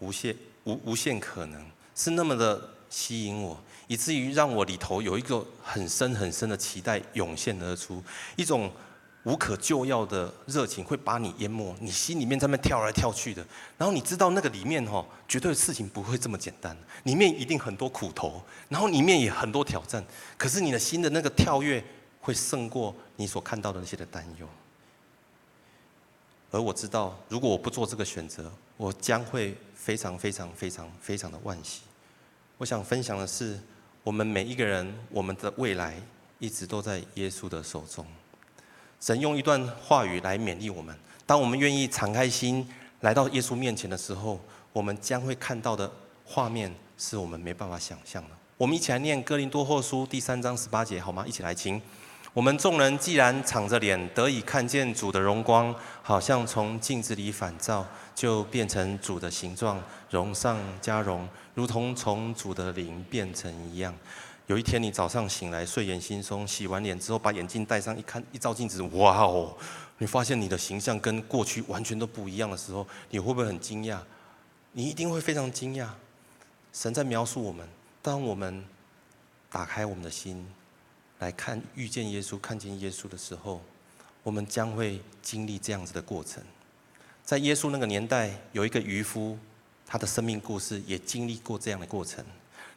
无限无无限可能，是那么的吸引我，以至于让我里头有一个很深很深的期待涌现而出，一种。无可救药的热情会把你淹没，你心里面在那跳来跳去的，然后你知道那个里面哈，绝对事情不会这么简单，里面一定很多苦头，然后里面也很多挑战，可是你的心的那个跳跃会胜过你所看到的那些的担忧。而我知道，如果我不做这个选择，我将会非常非常非常非常的惋惜。我想分享的是，我们每一个人，我们的未来一直都在耶稣的手中。神用一段话语来勉励我们：当我们愿意敞开心来到耶稣面前的时候，我们将会看到的画面是我们没办法想象的。我们一起来念哥林多后书第三章十八节，好吗？一起来听。我们众人既然敞着脸得以看见主的荣光，好像从镜子里反照，就变成主的形状，荣上加荣，如同从主的灵变成一样。有一天你早上醒来，睡眼惺忪，洗完脸之后把眼镜戴上，一看一照镜子，哇哦！你发现你的形象跟过去完全都不一样的时候，你会不会很惊讶？你一定会非常惊讶。神在描述我们，当我们打开我们的心来看遇见耶稣、看见耶稣的时候，我们将会经历这样子的过程。在耶稣那个年代，有一个渔夫，他的生命故事也经历过这样的过程。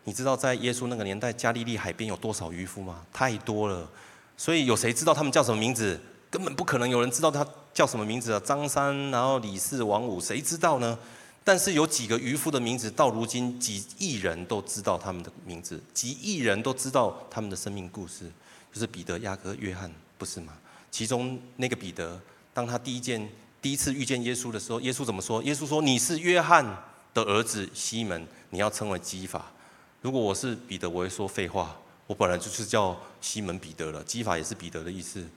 你知道在耶稣那个年代，加利利海边有多少渔夫吗？太多了，所以有谁知道他们叫什么名字？根本不可能有人知道他叫什么名字啊！张三，然后李四、王五，谁知道呢？但是有几个渔夫的名字，到如今几亿人都知道他们的名字，几亿人都知道他们的生命故事，就是彼得、雅各、约翰，不是吗？其中那个彼得，当他第一件、第一次遇见耶稣的时候，耶稣怎么说？耶稣说：“你是约翰的儿子西门，你要称为基法。”如果我是彼得，我会说废话。我本来就是叫西门彼得了，基法也是彼得的意思。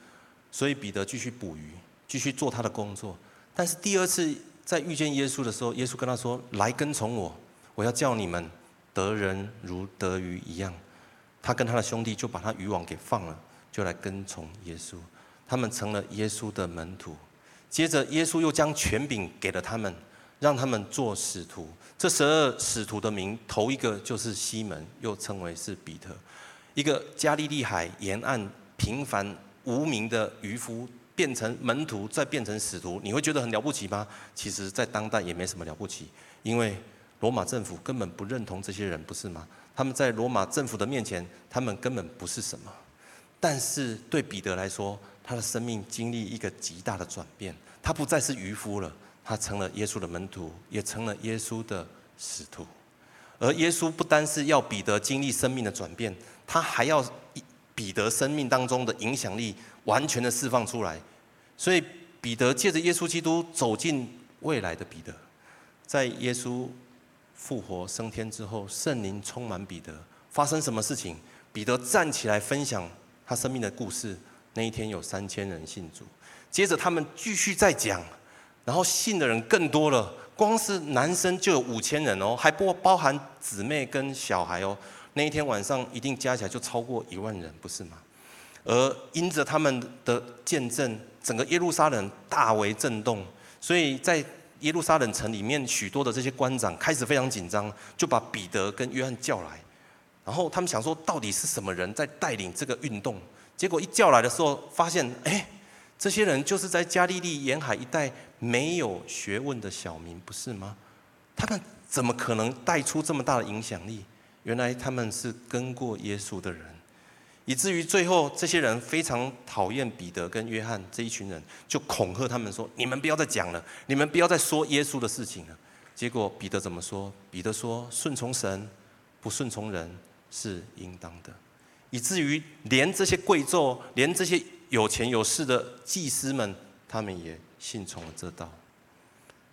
所以彼得继续捕鱼，继续做他的工作。但是第二次在遇见耶稣的时候，耶稣跟他说：“来跟从我，我要叫你们得人如得鱼一样。”他跟他的兄弟就把他渔网给放了，就来跟从耶稣。他们成了耶稣的门徒。接着，耶稣又将权柄给了他们，让他们做使徒。这十二使徒的名，头一个就是西门，又称为是彼得，一个加利利海沿岸平凡无名的渔夫，变成门徒，再变成使徒，你会觉得很了不起吗？其实，在当代也没什么了不起，因为罗马政府根本不认同这些人，不是吗？他们在罗马政府的面前，他们根本不是什么。但是对彼得来说，他的生命经历一个极大的转变，他不再是渔夫了，他成了耶稣的门徒，也成了耶稣的使徒。而耶稣不单是要彼得经历生命的转变，他还要彼得生命当中的影响力完全的释放出来。所以彼得借着耶稣基督走进未来的彼得，在耶稣复活升天之后，圣灵充满彼得，发生什么事情？彼得站起来分享他生命的故事。那一天有三千人信主，接着他们继续再讲，然后信的人更多了，光是男生就有五千人哦，还不包含姊妹跟小孩哦。那一天晚上一定加起来就超过一万人，不是吗？而因着他们的见证，整个耶路撒冷大为震动，所以在耶路撒冷城里面，许多的这些官长开始非常紧张，就把彼得跟约翰叫来，然后他们想说，到底是什么人在带领这个运动？结果一叫来的时候，发现，哎，这些人就是在加利利沿海一带没有学问的小民，不是吗？他们怎么可能带出这么大的影响力？原来他们是跟过耶稣的人，以至于最后这些人非常讨厌彼得跟约翰这一群人，就恐吓他们说：“你们不要再讲了，你们不要再说耶稣的事情了。”结果彼得怎么说？彼得说：“顺从神，不顺从人是应当的。”以至于连这些贵胄，连这些有钱有势的祭司们，他们也信从了这道。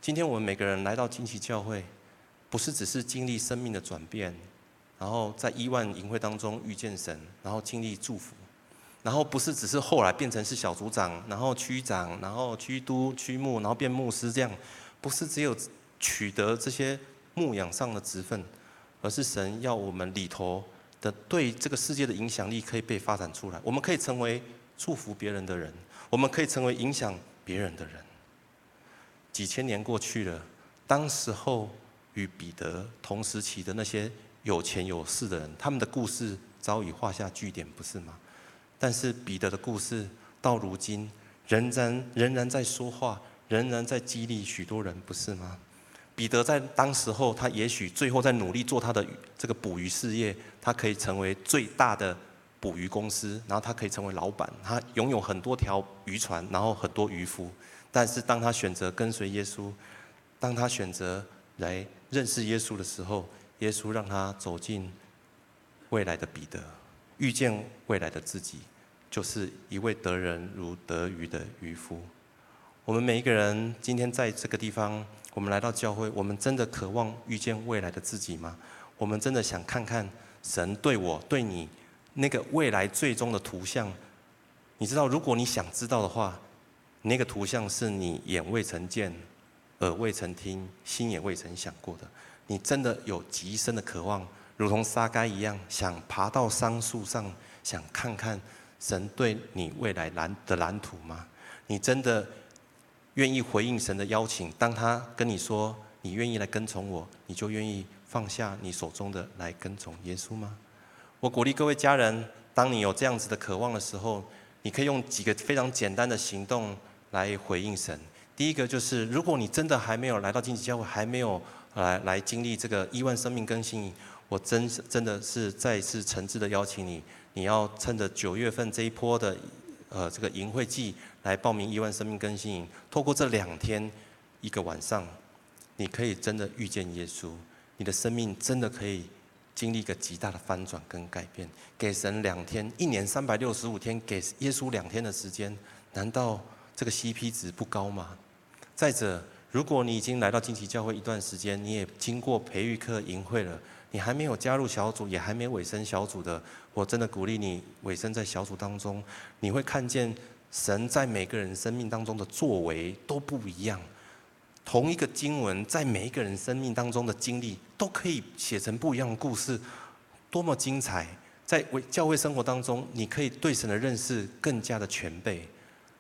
今天我们每个人来到惊奇教会，不是只是经历生命的转变，然后在亿万营会当中遇见神，然后经历祝福，然后不是只是后来变成是小组长，然后区长，然后区督、区牧，然后变牧师这样，不是只有取得这些牧养上的职分，而是神要我们里头。的对这个世界的影响力可以被发展出来，我们可以成为祝福别人的人，我们可以成为影响别人的人。几千年过去了，当时候与彼得同时期的那些有钱有势的人，他们的故事早已画下句点，不是吗？但是彼得的故事到如今仍然仍然在说话，仍然在激励许多人，不是吗？彼得在当时候，他也许最后在努力做他的这个捕鱼事业，他可以成为最大的捕鱼公司，然后他可以成为老板，他拥有很多条渔船，然后很多渔夫。但是当他选择跟随耶稣，当他选择来认识耶稣的时候，耶稣让他走进未来的彼得，遇见未来的自己，就是一位得人如得鱼的渔夫。我们每一个人今天在这个地方。我们来到教会，我们真的渴望遇见未来的自己吗？我们真的想看看神对我、对你那个未来最终的图像？你知道，如果你想知道的话，那个图像是你眼未曾见、耳未曾听、心也未曾想过的。你真的有极深的渴望，如同沙该一样，想爬到桑树上，想看看神对你未来蓝的蓝图吗？你真的？愿意回应神的邀请，当他跟你说你愿意来跟从我，你就愿意放下你手中的来跟从耶稣吗？我鼓励各位家人，当你有这样子的渴望的时候，你可以用几个非常简单的行动来回应神。第一个就是，如果你真的还没有来到荆棘教会，还没有来来经历这个亿万生命更新，我真真的是再一次诚挚的邀请你，你要趁着九月份这一波的。呃，这个营会季来报名亿万生命更新营，透过这两天一个晚上，你可以真的遇见耶稣，你的生命真的可以经历一个极大的翻转跟改变。给神两天，一年三百六十五天，给耶稣两天的时间，难道这个 CP 值不高吗？再者，如果你已经来到惊奇教会一段时间，你也经过培育课营会了。你还没有加入小组，也还没有委身小组的，我真的鼓励你委身在小组当中。你会看见神在每个人生命当中的作为都不一样。同一个经文，在每一个人生命当中的经历，都可以写成不一样的故事，多么精彩！在为教会生活当中，你可以对神的认识更加的全备。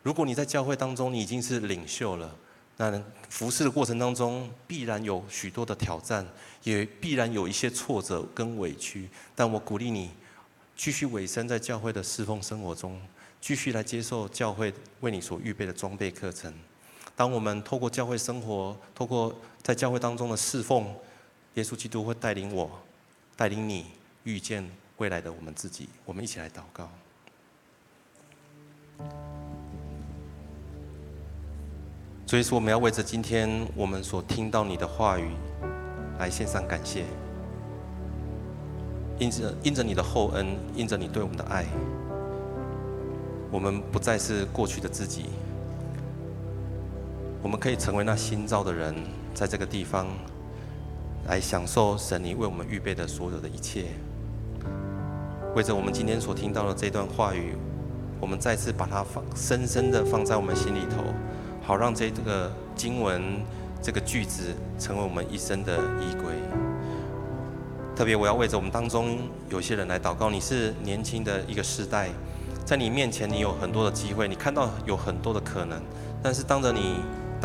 如果你在教会当中，你已经是领袖了，那服侍的过程当中必然有许多的挑战，也必然有一些挫折跟委屈。但我鼓励你，继续委身在教会的侍奉生活中，继续来接受教会为你所预备的装备课程。当我们透过教会生活，透过在教会当中的侍奉，耶稣基督会带领我，带领你遇见未来的我们自己。我们一起来祷告。所以说，我们要为着今天我们所听到你的话语，来献上感谢。因着因着你的厚恩，因着你对我们的爱，我们不再是过去的自己。我们可以成为那新造的人，在这个地方来享受神你为我们预备的所有的一切。为着我们今天所听到的这段话语，我们再次把它放深深的放在我们心里头，好让这个经文这个句子成为我们一生的依归。特别我要为着我们当中有些人来祷告，你是年轻的一个世代，在你面前你有很多的机会，你看到有很多的可能，但是当着你。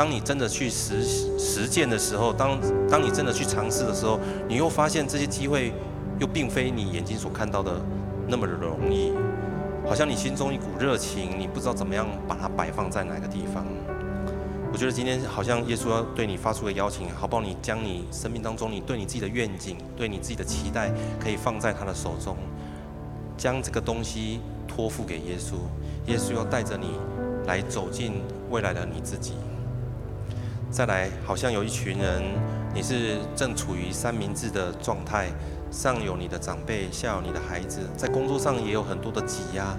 当你真的去实实践的时候，当当你真的去尝试的时候，你又发现这些机会又并非你眼睛所看到的那么的容易，好像你心中一股热情，你不知道怎么样把它摆放在哪个地方。我觉得今天好像耶稣要对你发出个邀请，好不好？你将你生命当中你对你自己的愿景、对你自己的期待，可以放在他的手中，将这个东西托付给耶稣，耶稣要带着你来走进未来的你自己。再来，好像有一群人，你是正处于三明治的状态，上有你的长辈，下有你的孩子，在工作上也有很多的挤压。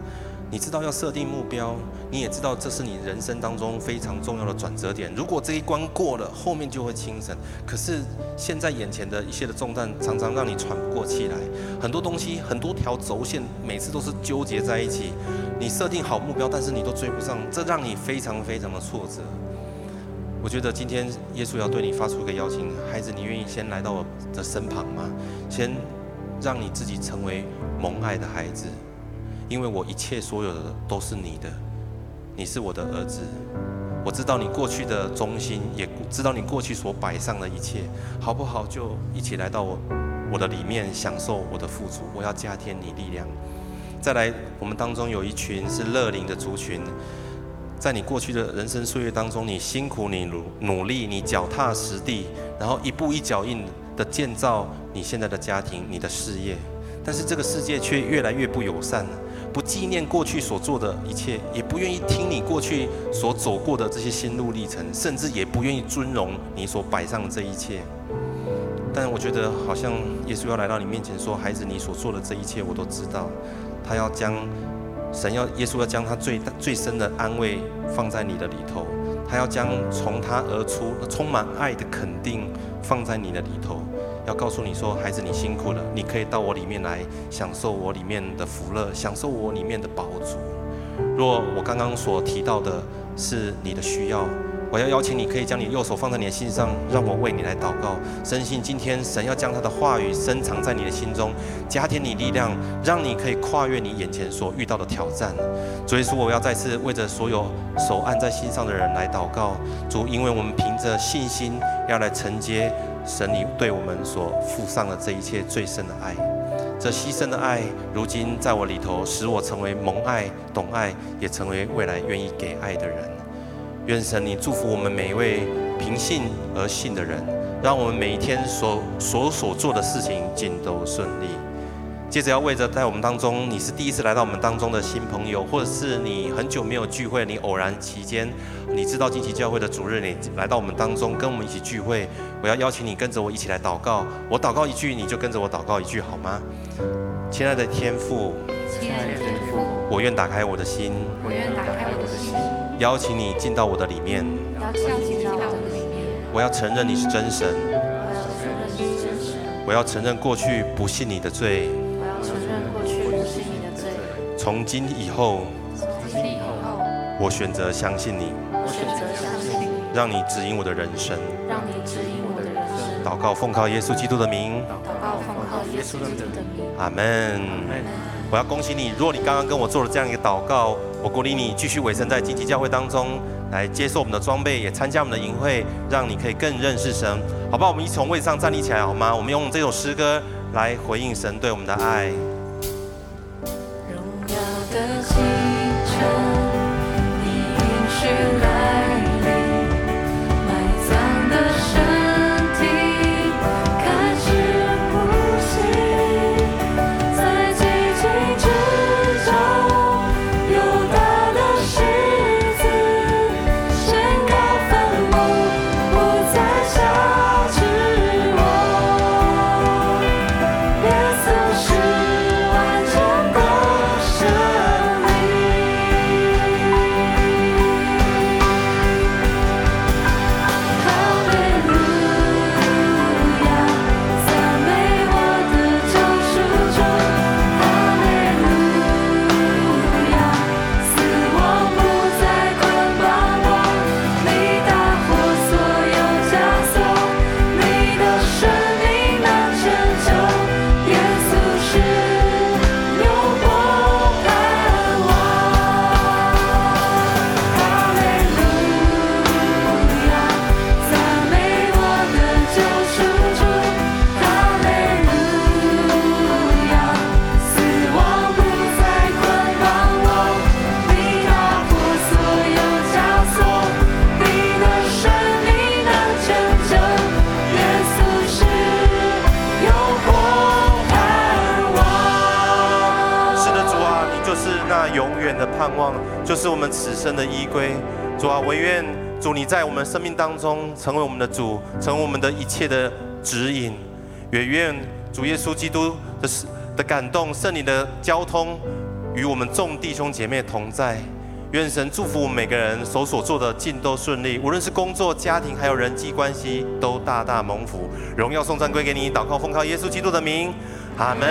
你知道要设定目标，你也知道这是你人生当中非常重要的转折点。如果这一关过了，后面就会轻省。可是现在眼前的一切的重担，常常让你喘不过气来。很多东西，很多条轴线，每次都是纠结在一起。你设定好目标，但是你都追不上，这让你非常非常的挫折。我觉得今天耶稣要对你发出一个邀请，孩子，你愿意先来到我的身旁吗？先让你自己成为蒙爱的孩子，因为我一切所有的都是你的，你是我的儿子。我知道你过去的忠心，也知道你过去所摆上的一切，好不好？就一起来到我我的里面，享受我的付出。我要加添你力量。再来，我们当中有一群是乐龄的族群。在你过去的人生岁月当中，你辛苦，你努努力，你脚踏实地，然后一步一脚印的建造你现在的家庭、你的事业。但是这个世界却越来越不友善，不纪念过去所做的一切，也不愿意听你过去所走过的这些心路历程，甚至也不愿意尊荣你所摆上的这一切。但我觉得好像耶稣要来到你面前说：“孩子，你所做的这一切我都知道。”他要将。神要耶稣要将他最大最深的安慰放在你的里头，他要将从他而出充满爱的肯定放在你的里头，要告诉你说：孩子，你辛苦了，你可以到我里面来享受我里面的福乐，享受我里面的宝足。若我刚刚所提到的是你的需要。我要邀请你，可以将你右手放在你的心上，让我为你来祷告。深信今天神要将他的话语深藏在你的心中，加添你力量，让你可以跨越你眼前所遇到的挑战。所以说，我要再次为着所有手按在心上的人来祷告。主，因为我们凭着信心要来承接神你对我们所付上的这一切最深的爱，这牺牲的爱，如今在我里头，使我成为蒙爱、懂爱，也成为未来愿意给爱的人。愿神你祝福我们每一位凭信而信的人，让我们每一天所所所做的事情尽都顺利。接着要为着在我们当中，你是第一次来到我们当中的新朋友，或者是你很久没有聚会，你偶然期间你知道近期教会的主日，你来到我们当中跟我们一起聚会，我要邀请你跟着我一起来祷告。我祷告一句，你就跟着我祷告一句，好吗？亲爱的天父，亲爱的天父，我愿打开我的心，我愿打开我的心。邀请你进到我的里面。邀请你进到我的里面。我要承认你是真神。我要承认过去不信你的罪。我要承认过去不信你的罪。从今以后，从今以后，我选择相信你。我选择相信你。让你指引我的人生。让你指引我的人生。祷告奉靠耶稣基督的名。祷告奉靠耶稣基督的名。阿门。我要恭喜你，如果你刚刚跟我做了这样一个祷告。我鼓励你继续委身在经济教会当中，来接受我们的装备，也参加我们的营会，让你可以更认识神，好不好？我们一从位上站立起来，好吗？我们用这首诗歌来回应神对我们的爱。就是我们此生的依归，主啊，唯愿主你在我们生命当中成为我们的主，成为我们的一切的指引。也愿主耶稣基督的的感动，圣灵的交通与我们众弟兄姐妹同在。愿神祝福我们每个人手所做的尽都顺利，无论是工作、家庭，还有人际关系，都大大蒙福。荣耀颂赞归给你，祷告奉靠耶稣基督的名，阿门。